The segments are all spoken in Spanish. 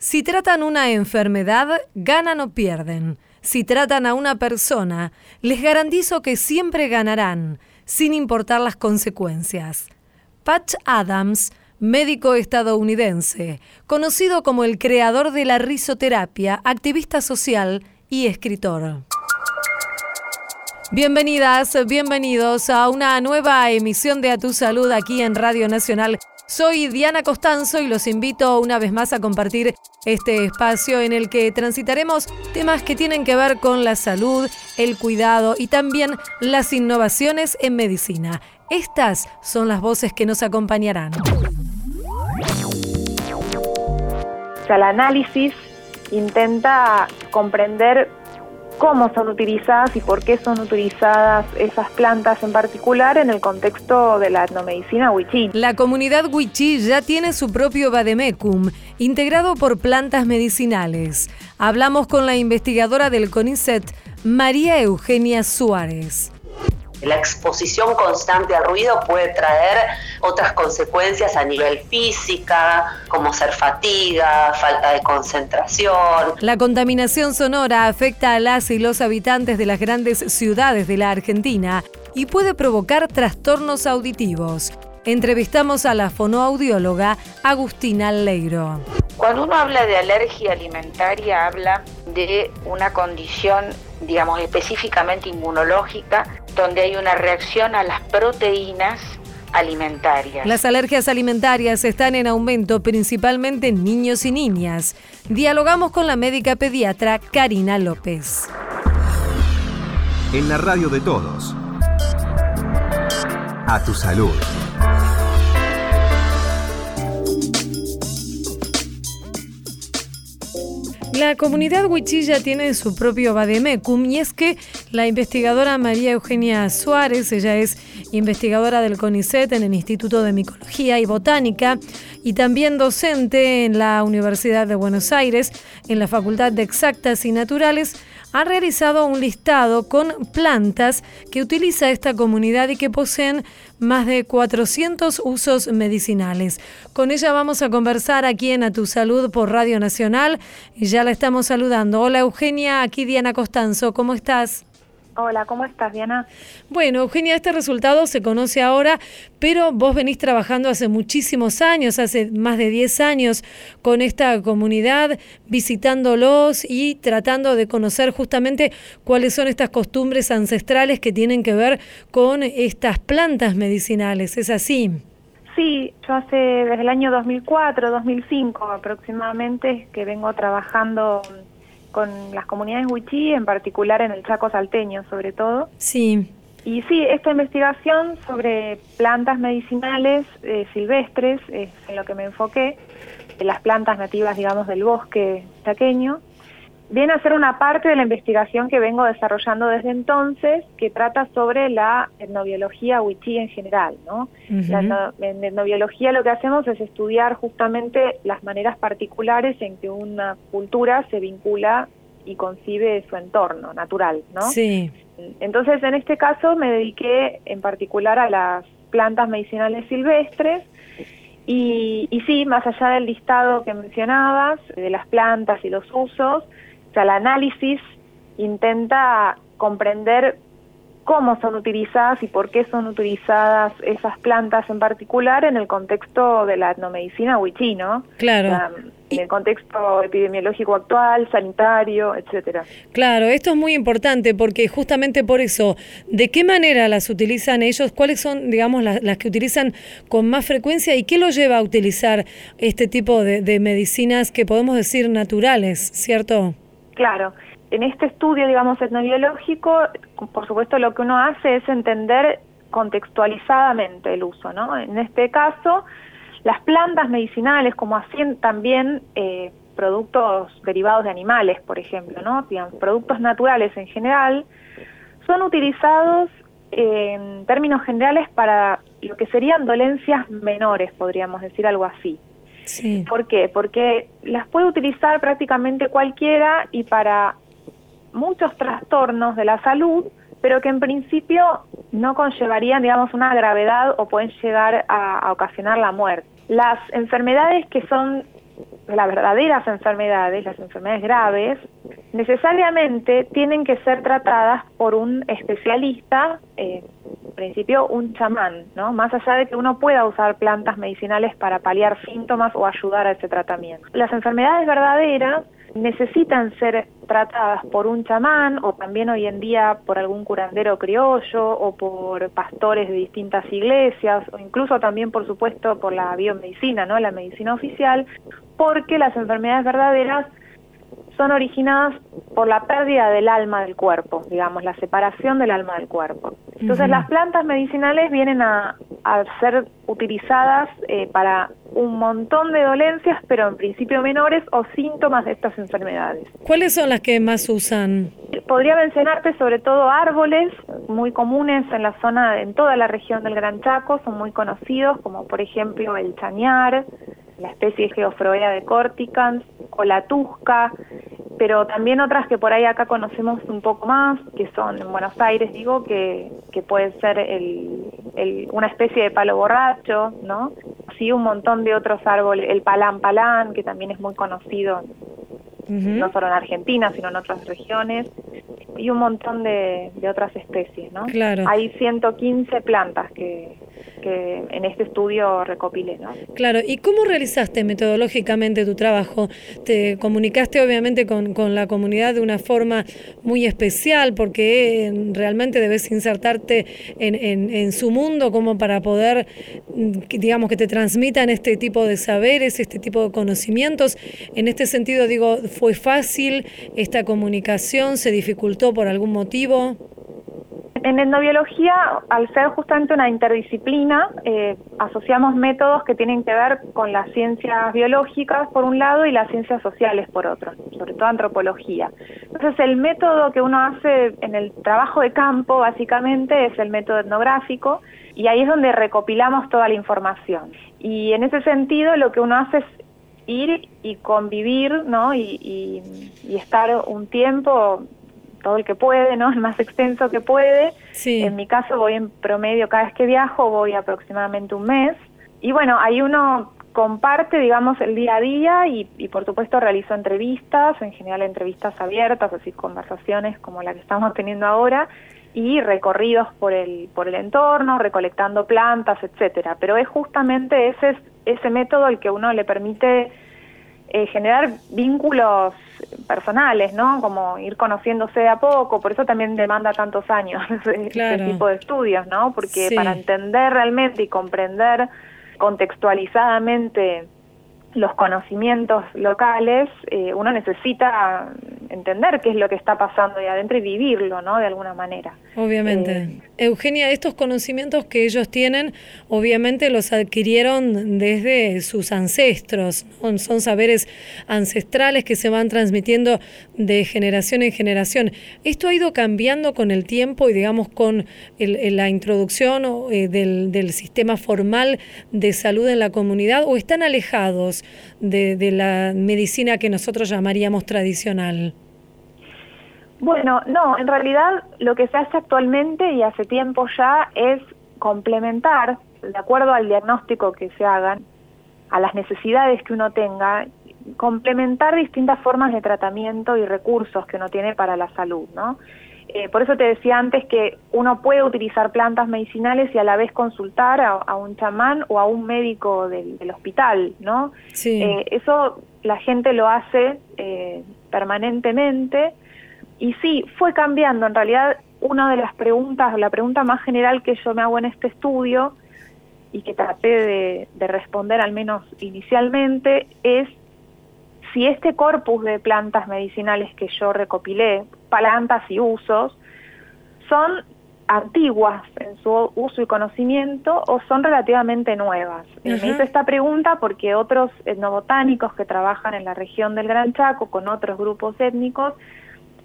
Si tratan una enfermedad, ganan o pierden. Si tratan a una persona, les garantizo que siempre ganarán, sin importar las consecuencias. Patch Adams, médico estadounidense, conocido como el creador de la risoterapia, activista social y escritor. Bienvenidas, bienvenidos a una nueva emisión de A Tu Salud aquí en Radio Nacional. Soy Diana Costanzo y los invito una vez más a compartir este espacio en el que transitaremos temas que tienen que ver con la salud, el cuidado y también las innovaciones en medicina. Estas son las voces que nos acompañarán. el análisis intenta comprender cómo son utilizadas y por qué son utilizadas esas plantas en particular en el contexto de la etnomedicina wichí. La comunidad wichí ya tiene su propio vademecum, integrado por plantas medicinales. Hablamos con la investigadora del CONICET, María Eugenia Suárez. La exposición constante al ruido puede traer otras consecuencias a nivel física, como ser fatiga, falta de concentración. La contaminación sonora afecta a las y los habitantes de las grandes ciudades de la Argentina y puede provocar trastornos auditivos. Entrevistamos a la fonoaudióloga Agustina Leiro. Cuando uno habla de alergia alimentaria, habla de una condición, digamos, específicamente inmunológica, donde hay una reacción a las proteínas alimentarias. Las alergias alimentarias están en aumento principalmente en niños y niñas. Dialogamos con la médica pediatra Karina López. En la radio de todos. A tu salud. La comunidad huichilla tiene su propio Bademecum y es que la investigadora María Eugenia Suárez, ella es investigadora del CONICET en el Instituto de Micología y Botánica y también docente en la Universidad de Buenos Aires en la Facultad de Exactas y Naturales, ha realizado un listado con plantas que utiliza esta comunidad y que poseen más de 400 usos medicinales. Con ella vamos a conversar aquí en A Tu Salud por Radio Nacional y ya la estamos saludando. Hola Eugenia, aquí Diana Costanzo, ¿cómo estás? Hola, ¿cómo estás, Diana? Bueno, Eugenia, este resultado se conoce ahora, pero vos venís trabajando hace muchísimos años, hace más de 10 años, con esta comunidad, visitándolos y tratando de conocer justamente cuáles son estas costumbres ancestrales que tienen que ver con estas plantas medicinales. ¿Es así? Sí, yo hace desde el año 2004, 2005 aproximadamente que vengo trabajando con las comunidades wichí, en particular en el Chaco salteño sobre todo. Sí. Y sí, esta investigación sobre plantas medicinales eh, silvestres es en lo que me enfoqué, las plantas nativas, digamos, del bosque chaqueño, viene a ser una parte de la investigación que vengo desarrollando desde entonces, que trata sobre la etnobiología wichí en general. ¿no? en etnobiología lo que hacemos es estudiar justamente las maneras particulares en que una cultura se vincula y concibe su entorno natural. ¿no? Sí. Entonces, en este caso me dediqué en particular a las plantas medicinales silvestres, y, y, sí, más allá del listado que mencionabas, de las plantas y los usos, o sea, el análisis intenta comprender cómo son utilizadas y por qué son utilizadas esas plantas en particular en el contexto de la etnomedicina wichí, ¿no? Claro. en el contexto epidemiológico actual, sanitario, etcétera. Claro, esto es muy importante porque justamente por eso, ¿de qué manera las utilizan ellos? ¿Cuáles son, digamos, las, que utilizan con más frecuencia y qué los lleva a utilizar este tipo de, de medicinas que podemos decir naturales, ¿cierto? Claro, en este estudio, digamos, etnobiológico, por supuesto lo que uno hace es entender contextualizadamente el uso, ¿no? En este caso, las plantas medicinales, como así también eh, productos derivados de animales, por ejemplo, ¿no? productos naturales en general, son utilizados en términos generales para lo que serían dolencias menores, podríamos decir algo así. ¿Por qué? Porque las puede utilizar prácticamente cualquiera y para muchos trastornos de la salud, pero que en principio no conllevarían, digamos, una gravedad o pueden llegar a, ocasionar la muerte. Las enfermedades que son las verdaderas enfermedades, las enfermedades graves, necesariamente tienen que ser tratadas por un especialista, eh, en principio un chamán, ¿no? Más allá de que uno pueda usar plantas medicinales para paliar síntomas o ayudar a ese tratamiento. Las enfermedades verdaderas necesitan ser tratadas por un chamán o también hoy en día por algún curandero criollo o por pastores de distintas iglesias o incluso también por supuesto por la biomedicina, ¿no? La medicina oficial, porque las enfermedades verdaderas son originadas por la pérdida del alma del cuerpo, digamos, la separación del alma del cuerpo. Entonces las plantas medicinales vienen a, ser utilizadas eh, para un montón de dolencias, pero en principio menores o síntomas de estas enfermedades. ¿Cuáles son las que más usan? Podría mencionarte sobre todo árboles muy comunes en la zona, en toda la región del Gran Chaco, son muy conocidos, como por ejemplo el chañar, la especie Geofroea de corticans o la tusca, pero también otras que por ahí acá conocemos un poco más, que son en Buenos Aires, digo, que, que puede ser el, una especie de palo borracho, ¿no? Sí, un montón de otros árboles, el palán palán, que también es muy conocido, no solo en Argentina, sino en otras regiones, y un montón de, de otras especies, ¿no? Claro. Hay 115 plantas que, que en este estudio recopilé. ¿no? Claro, ¿y cómo realizaste metodológicamente tu trabajo? Te comunicaste obviamente con, con la comunidad de una forma muy especial porque eh, realmente debes insertarte en, en, en su mundo como para poder, mm, digamos, que te transmitan este tipo de saberes, este tipo de conocimientos. En este sentido, digo, ¿fue fácil esta comunicación? ¿Se dificultó por algún motivo? En etnobiología, al ser justamente una interdisciplina, eh, asociamos métodos que tienen que ver con las ciencias biológicas por un lado y las ciencias sociales por otro, sobre todo antropología. Entonces, el método que uno hace en el trabajo de campo, básicamente, es el método etnográfico y ahí es donde recopilamos toda la información. Y en ese sentido, lo que uno hace es ir y convivir, ¿no? y estar un tiempo todo el que puede, ¿no? El más extenso que puede. En mi caso voy en promedio, cada vez que viajo voy aproximadamente un mes. Y bueno, ahí uno comparte, digamos, el día a día y, por supuesto realizo entrevistas, en general entrevistas abiertas, así conversaciones como la que estamos teniendo ahora y recorridos por el por el entorno, recolectando plantas, etcétera. Pero es justamente ese ese método el que uno le permite eh, generar vínculos personales, ¿no? Como ir conociéndose de a poco, por eso también demanda tantos años este tipo de estudios, ¿no? Porque para entender realmente y comprender contextualizadamente los conocimientos locales, eh, uno necesita entender qué es lo que está pasando ahí adentro y vivirlo, ¿no? De alguna manera. Obviamente. Eh, Eugenia, estos conocimientos que ellos tienen, obviamente los adquirieron desde sus ancestros, son saberes ancestrales que se van transmitiendo de generación en generación. ¿Esto ha ido cambiando con el tiempo y, digamos, con la introducción eh, del, del sistema formal de salud en la comunidad o están alejados de, de la medicina que nosotros llamaríamos tradicional? Bueno, no, en realidad lo que se hace actualmente y hace tiempo ya es complementar, de acuerdo al diagnóstico que se hagan, a las necesidades que uno tenga, complementar distintas formas de tratamiento y recursos que uno tiene para la salud, ¿no? Eh, por eso te decía antes que uno puede utilizar plantas medicinales y a la vez consultar a, un chamán o a un médico del, hospital, ¿no? Sí. Eh, eso la gente lo hace eh, permanentemente y sí, fue cambiando. En realidad, una de las preguntas, la pregunta más general que yo me hago en este estudio y que traté de, responder al menos inicialmente es si este corpus de plantas medicinales que yo recopilé, plantas y usos, son antiguas en su uso y conocimiento o son relativamente nuevas. Me hice esta pregunta porque otros etnobotánicos que trabajan en la región del Gran Chaco con otros grupos étnicos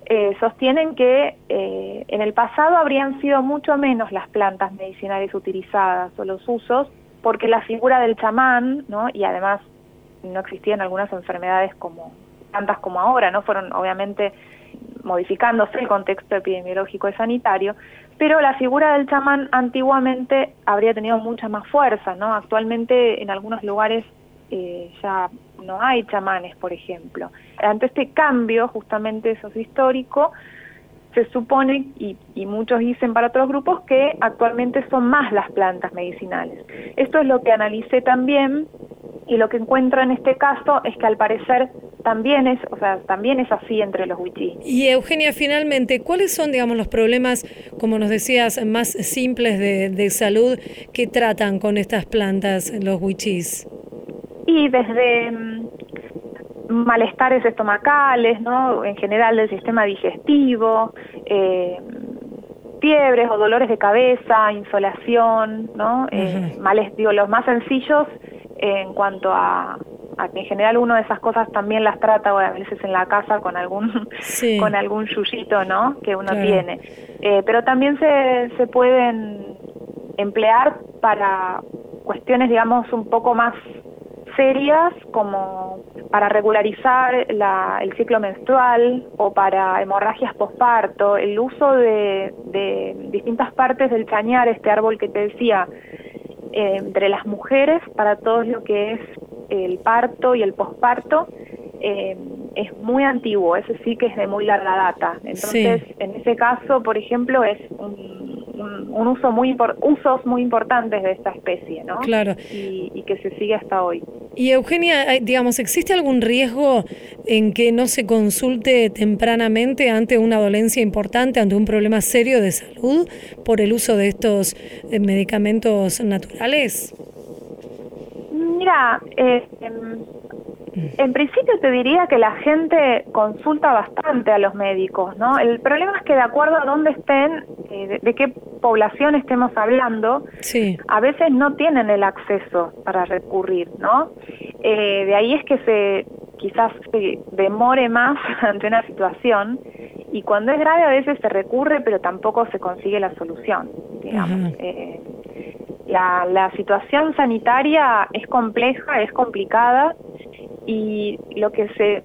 eh, sostienen que eh, en el pasado habrían sido mucho menos las plantas medicinales utilizadas o los usos, porque la figura del chamán, ¿no? y además no existían algunas enfermedades como tantas como ahora, no fueron obviamente modificándose el contexto epidemiológico y sanitario, pero la figura del chamán antiguamente habría tenido mucha más fuerza, ¿no? Actualmente en algunos lugares eh, ya no hay chamanes, por ejemplo. Ante este cambio justamente histórico, se supone, y, y, muchos dicen para otros grupos, que actualmente son más las plantas medicinales. Esto es lo que analicé también y lo que encuentro en este caso es que al parecer también es, o sea, también es así entre los wichís. Y Eugenia, finalmente, ¿cuáles son, digamos, los problemas, como nos decías, más simples de, de salud que tratan con estas plantas los wichís? Y desde mm, malestares estomacales, ¿no? En general del sistema digestivo, eh, fiebres o dolores de cabeza, insolación, ¿no? Eh, males, digo, los más sencillos en cuanto a, a, que en general uno de esas cosas también las trata a veces en la casa con algún con algún yuyito, ¿no? Que uno tiene. Eh, pero también se, se pueden emplear para cuestiones, digamos, un poco más serias como para regularizar el ciclo menstrual o para hemorragias posparto, el uso de, distintas partes del chañar, este árbol que te decía, eh, entre las mujeres para todo lo que es el parto y el posparto, eh, es muy antiguo, ese sí que es de muy larga data. Entonces, en ese caso, por ejemplo, es un un, uso muy usos muy importantes de esta especie, ¿no? Claro. Y, que se sigue hasta hoy. Y Eugenia, digamos, ¿existe algún riesgo en que no se consulte tempranamente ante una dolencia importante, ante un problema serio de salud por el uso de estos eh, medicamentos naturales? Mira, eh, em, en principio te diría que la gente consulta bastante a los médicos, ¿no? El problema es que de acuerdo a dónde estén, eh, de, qué población estemos hablando, a veces no tienen el acceso para recurrir, ¿no? Eh, de ahí es que se quizás se demore más ante una situación y cuando es grave a veces se recurre pero tampoco se consigue la solución, digamos. Eh, la, la situación sanitaria es compleja, es complicada y lo que se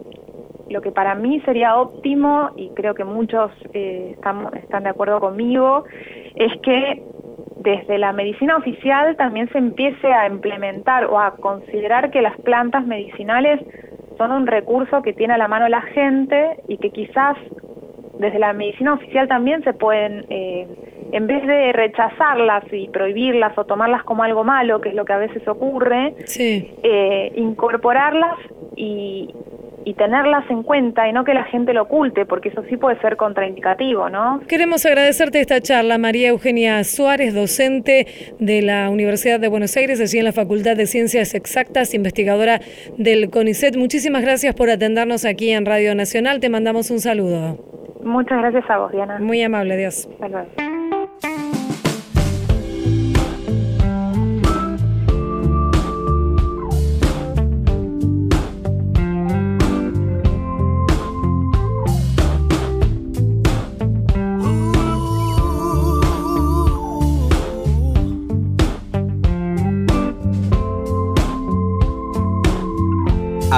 lo que para mí sería óptimo y creo que muchos eh, están, están de acuerdo conmigo es que desde la medicina oficial también se empiece a implementar o a considerar que las plantas medicinales son un recurso que tiene a la mano la gente y que quizás desde la medicina oficial también se pueden eh, en vez de rechazarlas y prohibirlas o tomarlas como algo malo, que es lo que a veces ocurre, eh, incorporarlas y, y tenerlas en cuenta y no que la gente lo oculte, porque eso sí puede ser contraindicativo, ¿no? Queremos agradecerte esta charla, María Eugenia Suárez, docente de la Universidad de Buenos Aires, allí en la Facultad de Ciencias Exactas, investigadora del CONICET. Muchísimas gracias por atendernos aquí en Radio Nacional. Te mandamos un saludo. Muchas gracias a vos, Diana. Muy amable, Dios.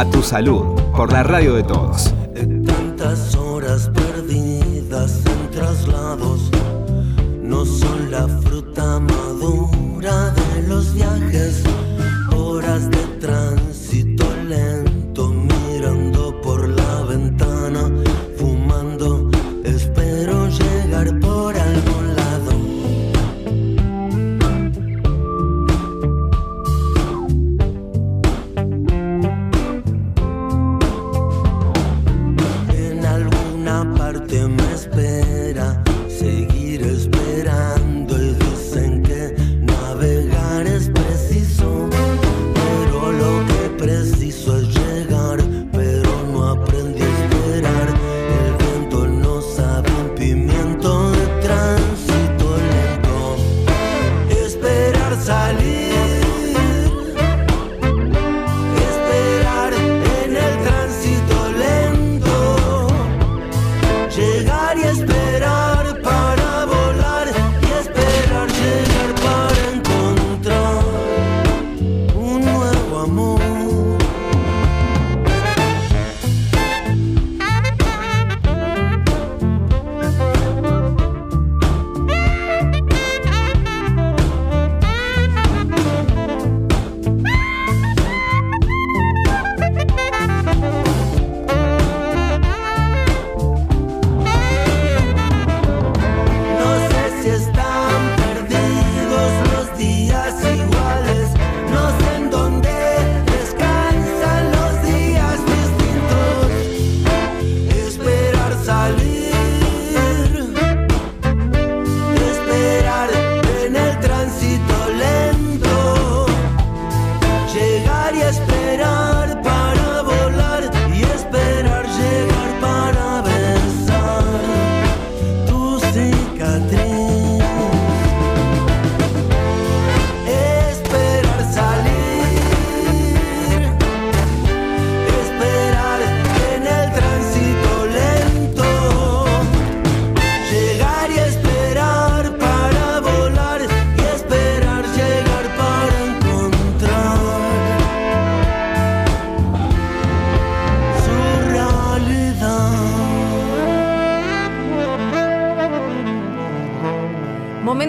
A tu salud, por la radio de todos.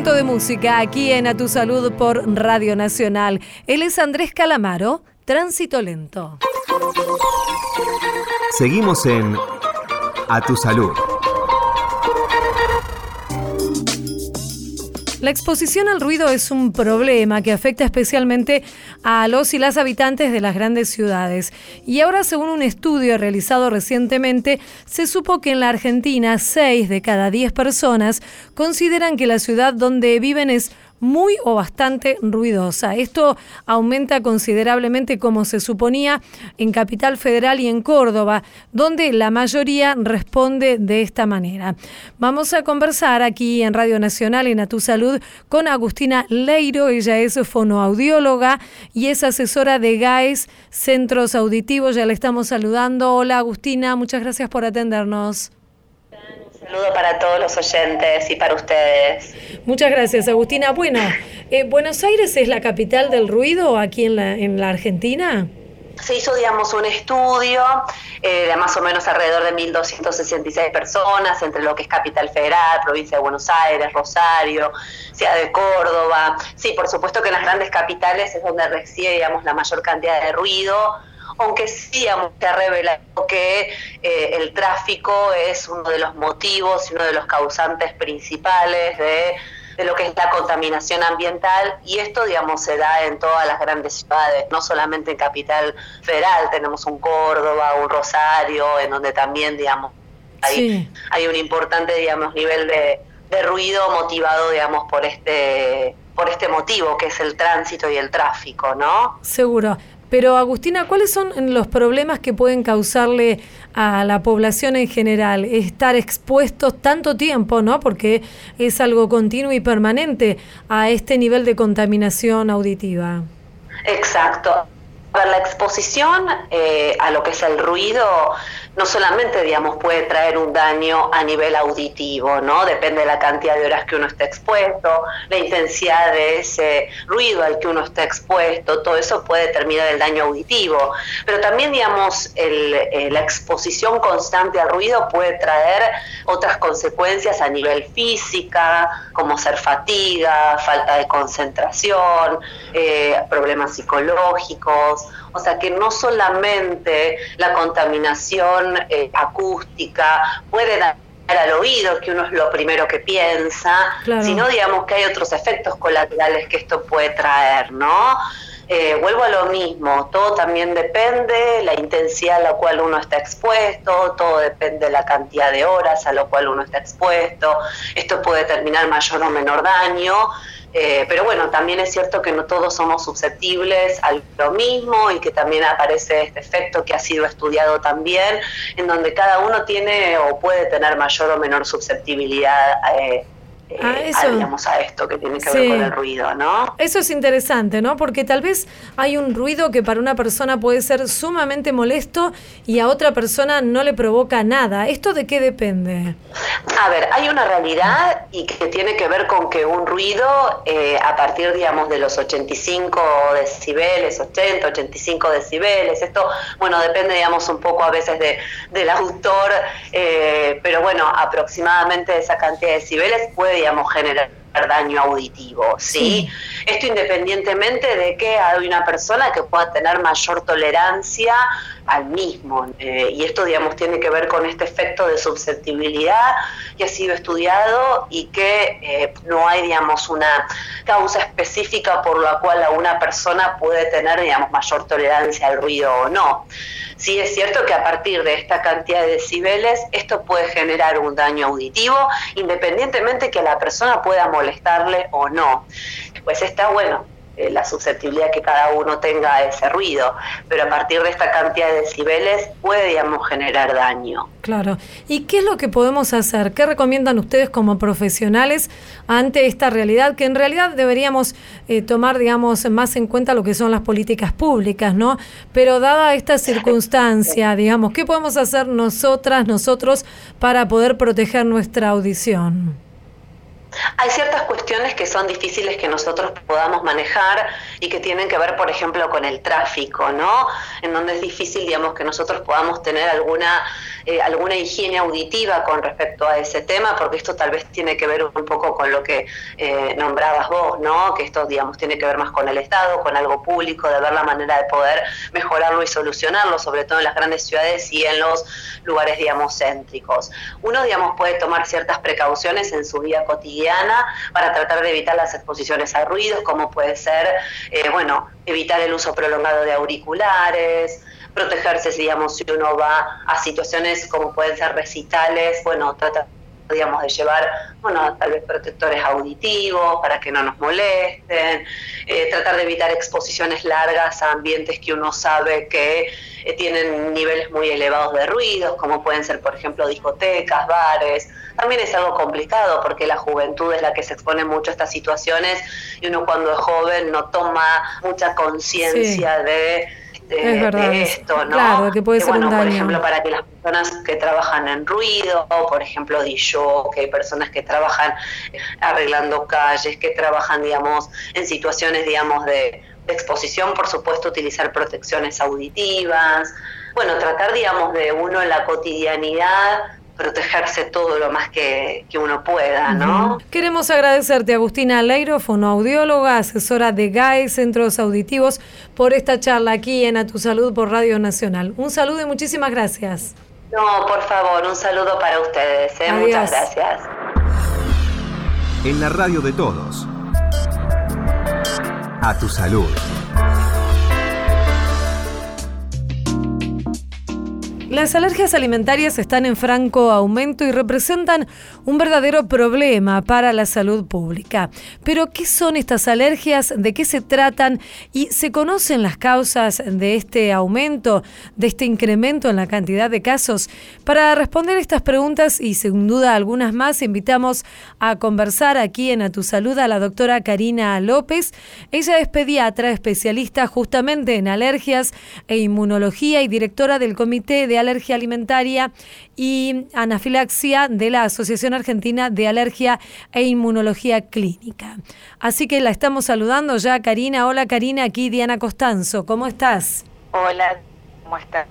De música aquí en A Tu Salud por Radio Nacional. Él es Andrés Calamaro, Tránsito Lento. Seguimos en A Tu Salud. La exposición al ruido es un problema que afecta especialmente a los y las habitantes de las grandes ciudades. Y ahora, según un estudio realizado recientemente, se supo que en la Argentina 6 de cada 10 personas consideran que la ciudad donde viven es muy o bastante ruidosa. Esto aumenta considerablemente como se suponía en Capital Federal y en Córdoba, donde la mayoría responde de esta manera. Vamos a conversar aquí en Radio Nacional en A Tu Salud con Agustina Leiro. Ella es fonoaudióloga y es asesora de GAES Centros Auditivos. Ya le estamos saludando. Hola Agustina, muchas gracias por atendernos saludo para todos los oyentes y para ustedes. Muchas gracias, Agustina. Bueno, eh, ¿Buenos Aires es la capital del ruido aquí en la, en la Argentina? Se hizo, digamos, un estudio eh, de más o menos alrededor de 1.266 personas, entre lo que es Capital Federal, Provincia de Buenos Aires, Rosario, Ciudad de Córdoba. Sí, por supuesto que en las grandes capitales es donde reside, digamos, la mayor cantidad de ruido aunque sí se ha revelado que eh, el tráfico es uno de los motivos y uno de los causantes principales de, lo que es la contaminación ambiental y esto, digamos, se da en todas las grandes ciudades, no solamente en Capital Federal, tenemos un Córdoba, un Rosario, en donde también, digamos, hay, hay un importante, digamos, nivel de, de ruido motivado, digamos, por este por este motivo que es el tránsito y el tráfico, ¿no? Seguro. Pero Agustina, ¿cuáles son los problemas que pueden causarle a la población en general estar expuestos tanto tiempo, ¿no? Porque es algo continuo y permanente a este nivel de contaminación auditiva. Exacto. La exposición eh, a lo que es el ruido no solamente, digamos, puede traer un daño a nivel auditivo, ¿no? Depende de la cantidad de horas que uno esté expuesto, la intensidad de ese ruido al que uno está expuesto, todo eso puede determinar el daño auditivo. Pero también, digamos, eh, la exposición constante al ruido puede traer otras consecuencias a nivel física, como ser fatiga, falta de concentración, eh, problemas psicológicos. O sea que no solamente la contaminación eh, acústica puede dar al oído, que uno es lo primero que piensa, sino digamos que hay otros efectos colaterales que esto puede traer, ¿no? Eh, vuelvo a lo mismo, todo también depende la intensidad a la cual uno está expuesto, todo depende de la cantidad de horas a lo cual uno está expuesto, esto puede terminar mayor o menor daño, eh, pero bueno, también es cierto que no todos somos susceptibles a lo mismo y que también aparece este efecto que ha sido estudiado también, en donde cada uno tiene o puede tener mayor o menor susceptibilidad eh, a, eh, eso. digamos, a esto que tiene que ver con el ruido, ¿no? Eso es interesante, ¿no? Porque tal vez hay un ruido que para una persona puede ser sumamente molesto y a otra persona no le provoca nada. ¿Esto de qué depende? A ver, hay una realidad y que tiene que ver con que un ruido eh, a partir, digamos, de los 85 decibeles, 80, 85 decibeles, esto, bueno, depende, digamos, un poco a veces de, del autor, eh, pero bueno, aproximadamente esa cantidad de decibeles puede digamos, generar daño auditivo, ¿sí? Esto independientemente de que hay una persona que pueda tener mayor tolerancia al mismo. Eh, y esto, digamos, tiene que ver con este efecto de susceptibilidad que ha sido estudiado y que eh, no hay, digamos, una causa específica por la cual una persona puede tener, digamos, mayor tolerancia al ruido o no. Sí es cierto que a partir de esta cantidad de decibeles esto puede generar un daño auditivo independientemente que la persona pueda molestarle o no. Pues está bueno, eh, la susceptibilidad que cada uno tenga a ese ruido, pero a partir de esta cantidad de decibeles puede, digamos, generar daño. Claro. ¿Y qué es lo que podemos hacer? ¿Qué recomiendan ustedes como profesionales ante esta realidad? Que en realidad deberíamos eh, tomar, digamos, más en cuenta lo que son las políticas públicas, ¿no? Pero dada esta circunstancia, digamos, ¿qué podemos hacer nosotras, nosotros, para poder proteger nuestra audición? Hay ciertas cuestiones que son difíciles que nosotros podamos manejar y que tienen que ver, por ejemplo, con el tráfico, ¿no? En donde es difícil, digamos, que nosotros podamos tener alguna eh, alguna higiene auditiva con respecto a ese tema, porque esto tal vez tiene que ver un poco con lo que eh, nombrabas vos, ¿no? Que esto, digamos, tiene que ver más con el Estado, con algo público, de ver la manera de poder mejorarlo y solucionarlo, sobre todo en las grandes ciudades y en los lugares, digamos, céntricos. Uno, digamos, puede tomar ciertas precauciones en su vida cotidiana para tratar de evitar las exposiciones a ruidos, como puede ser, eh, bueno, evitar el uso prolongado de auriculares, protegerse, digamos, si uno va a situaciones como pueden ser recitales, bueno, tratar digamos, de llevar, bueno, tal vez protectores auditivos para que no nos molesten, eh, tratar de evitar exposiciones largas a ambientes que uno sabe que eh, tienen niveles muy elevados de ruidos, como pueden ser, por ejemplo, discotecas, bares. También es algo complicado porque la juventud es la que se expone mucho a estas situaciones y uno cuando es joven no toma mucha conciencia de de, esto, ¿no? Claro, que puede ser bueno, un daño. Por ejemplo, para que las personas que trabajan en ruido, por ejemplo, DJ, que hay personas que trabajan arreglando calles, que trabajan, digamos, en situaciones, digamos, de, de exposición, por supuesto, utilizar protecciones auditivas. Bueno, tratar, digamos, de uno en la cotidianidad protegerse todo lo más que, uno pueda, ¿no? Queremos agradecerte, Agustina Leiro, fonoaudióloga, asesora de GAE, Centros Auditivos, por esta charla aquí en A Tu Salud por Radio Nacional. Un saludo y muchísimas gracias. No, por favor, un saludo para ustedes. ¿eh? Muchas gracias. En la radio de todos. A Tu Salud. Las alergias alimentarias están en franco aumento y representan un verdadero problema para la salud pública. Pero, ¿qué son estas alergias? ¿De qué se tratan? ¿Y se conocen las causas de este aumento, de este incremento en la cantidad de casos? Para responder estas preguntas y sin duda algunas más, invitamos a conversar aquí en A Tu Salud a la doctora Karina López. Ella es pediatra, especialista justamente en alergias e inmunología y directora del Comité de Alergia Alimentaria y Anafilaxia de la Asociación Argentina de Alergia e Inmunología Clínica. Así que la estamos saludando ya, Karina. Hola, Karina, aquí Diana Costanzo. ¿Cómo estás? Hola, ¿cómo estás?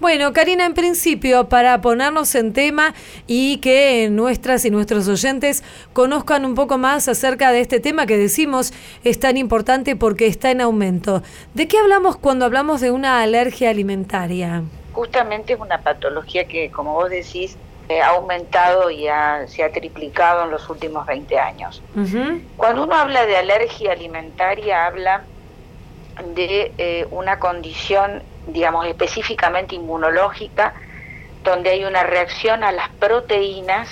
Bueno, Karina, en principio, para ponernos en tema y que nuestras y nuestros oyentes conozcan un poco más acerca de este tema que decimos es tan importante porque está en aumento. ¿De qué hablamos cuando hablamos de una alergia alimentaria? justamente es una patología que, como vos decís, ha aumentado y se ha triplicado en los últimos 20 años. Cuando uno habla de alergia alimentaria, habla de eh, una condición, digamos, específicamente inmunológica, donde hay una reacción a las proteínas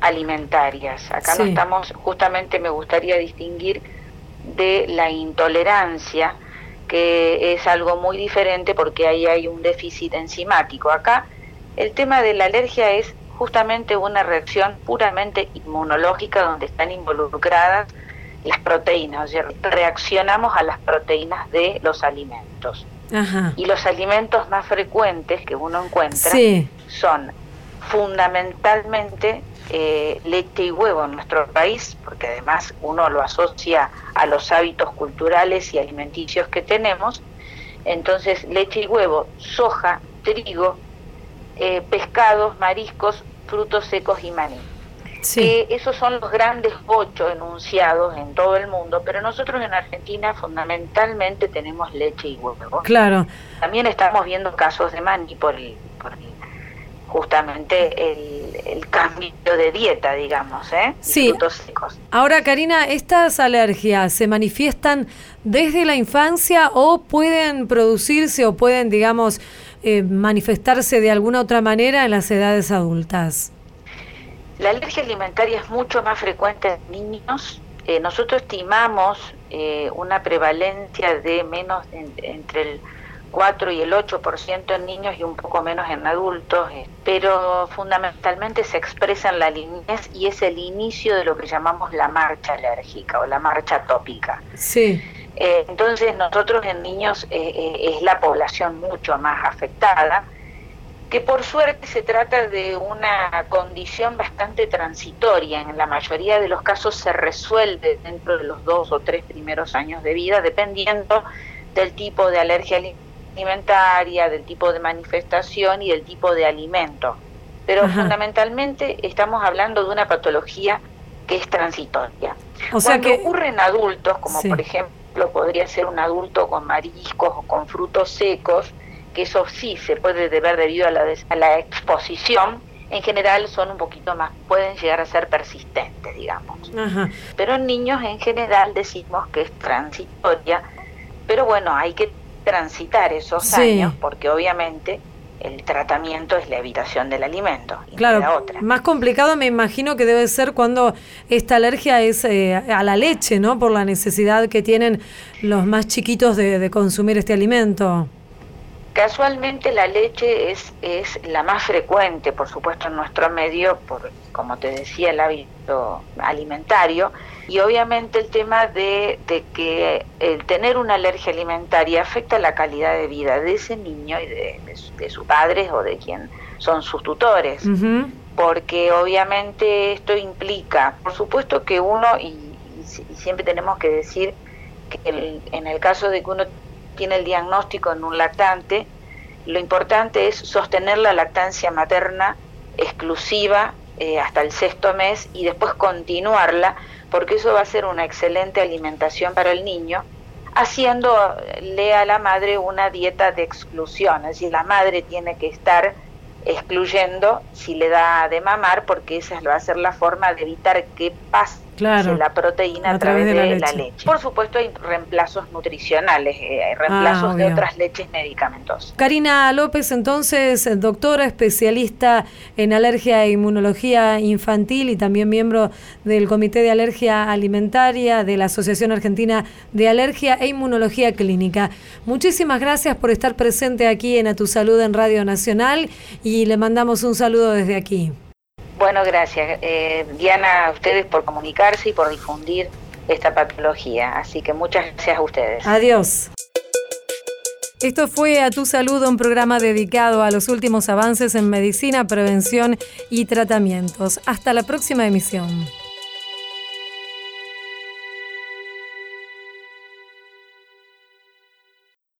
alimentarias. Acá no estamos, justamente me gustaría distinguir de la intolerancia, que es algo muy diferente porque ahí hay un déficit enzimático. Acá el tema de la alergia es justamente una reacción puramente inmunológica donde están involucradas las proteínas, o sea, reaccionamos a las proteínas de los alimentos. Y los alimentos más frecuentes que uno encuentra son fundamentalmente eh, leche y huevo en nuestro país, porque además uno lo asocia a los hábitos culturales y alimenticios que tenemos. Entonces, leche y huevo, soja, trigo, eh, pescados, mariscos, frutos secos y maní. Que esos son los grandes ocho enunciados en todo el mundo, pero nosotros en Argentina fundamentalmente tenemos leche y huevo. Claro. También estamos viendo casos de maní por por el justamente el, cambio de dieta, digamos, ¿eh? Sí. Ahora, Karina, ¿estas alergias se manifiestan desde la infancia o pueden producirse o pueden, digamos, eh, manifestarse de alguna otra manera en las edades adultas? La alergia alimentaria es mucho más frecuente en niños. Eh, nosotros estimamos eh, una prevalencia de menos entre el 4 y el 8% en niños y un poco menos en adultos, eh, pero fundamentalmente se expresa en la niñez y es el inicio de lo que llamamos la marcha alérgica o la marcha tópica. Sí. Eh, entonces nosotros en niños eh, es la población mucho más afectada, que por suerte se trata de una condición bastante transitoria. En la mayoría de los casos se resuelve dentro de los dos o tres primeros años de vida, dependiendo del tipo de alergia alimentaria alimentaria, del tipo de manifestación y del tipo de alimento. Pero fundamentalmente estamos hablando de una patología que es transitoria. O sea Cuando que ocurre en adultos, como por ejemplo podría ser un adulto con mariscos o con frutos secos, que eso sí se puede deber debido a la, a la exposición, en general son un poquito más, pueden llegar a ser persistentes, digamos. Pero en niños en general decimos que es transitoria, pero bueno, hay que transitar esos años porque obviamente el tratamiento es la evitación del alimento. claro, más complicado me imagino que debe ser cuando esta alergia es eh, a la leche, ¿no? Por la necesidad que tienen los más chiquitos de consumir este alimento. Casualmente la leche es, es la más frecuente, por supuesto, en nuestro medio, por, como te decía, el hábito alimentario, y obviamente el tema de, que el tener una alergia alimentaria afecta la calidad de vida de ese niño y de, de, sus padres o de quien son sus tutores, porque obviamente esto implica, por supuesto que uno, y, siempre tenemos que decir que en el caso de que uno tiene el diagnóstico en un lactante, lo importante es sostener la lactancia materna exclusiva eh, hasta el sexto mes y después continuarla, porque eso va a ser una excelente alimentación para el niño, haciéndole a la madre una dieta de exclusión, es decir, la madre tiene que estar excluyendo si le da de mamar, porque esa va a ser la forma de evitar que pase la proteína a, través, de, la, leche. Por supuesto hay reemplazos nutricionales, eh, hay reemplazos ah, de otras leches medicamentosas. Karina López, entonces, doctora especialista en alergia e inmunología infantil y también miembro del Comité de Alergia Alimentaria de la Asociación Argentina de Alergia e Inmunología Clínica. Muchísimas gracias por estar presente aquí en A Tu Salud en Radio Nacional y le mandamos un saludo desde aquí. Bueno, gracias. Eh, Diana, a ustedes por comunicarse y por difundir esta patología. Así que muchas gracias a ustedes. Adiós. Esto fue A Tu Salud, un programa dedicado a los últimos avances en medicina, prevención y tratamientos. Hasta la próxima emisión.